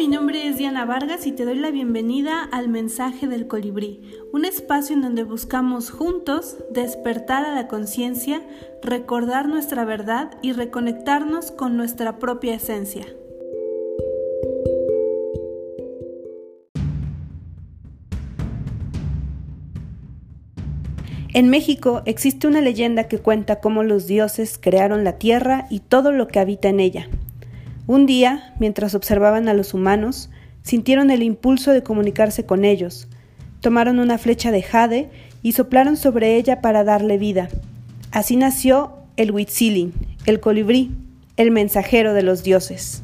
mi nombre es Diana Vargas y te doy la bienvenida al Mensaje del Colibrí, un espacio en donde buscamos juntos despertar a la conciencia, recordar nuestra verdad y reconectarnos con nuestra propia esencia. En México existe una leyenda que cuenta cómo los dioses crearon la tierra y todo lo que habita en ella. Un día, mientras observaban a los humanos, sintieron el impulso de comunicarse con ellos. Tomaron una flecha de jade y soplaron sobre ella para darle vida. Así nació el Huitzilin, el colibrí, el mensajero de los dioses.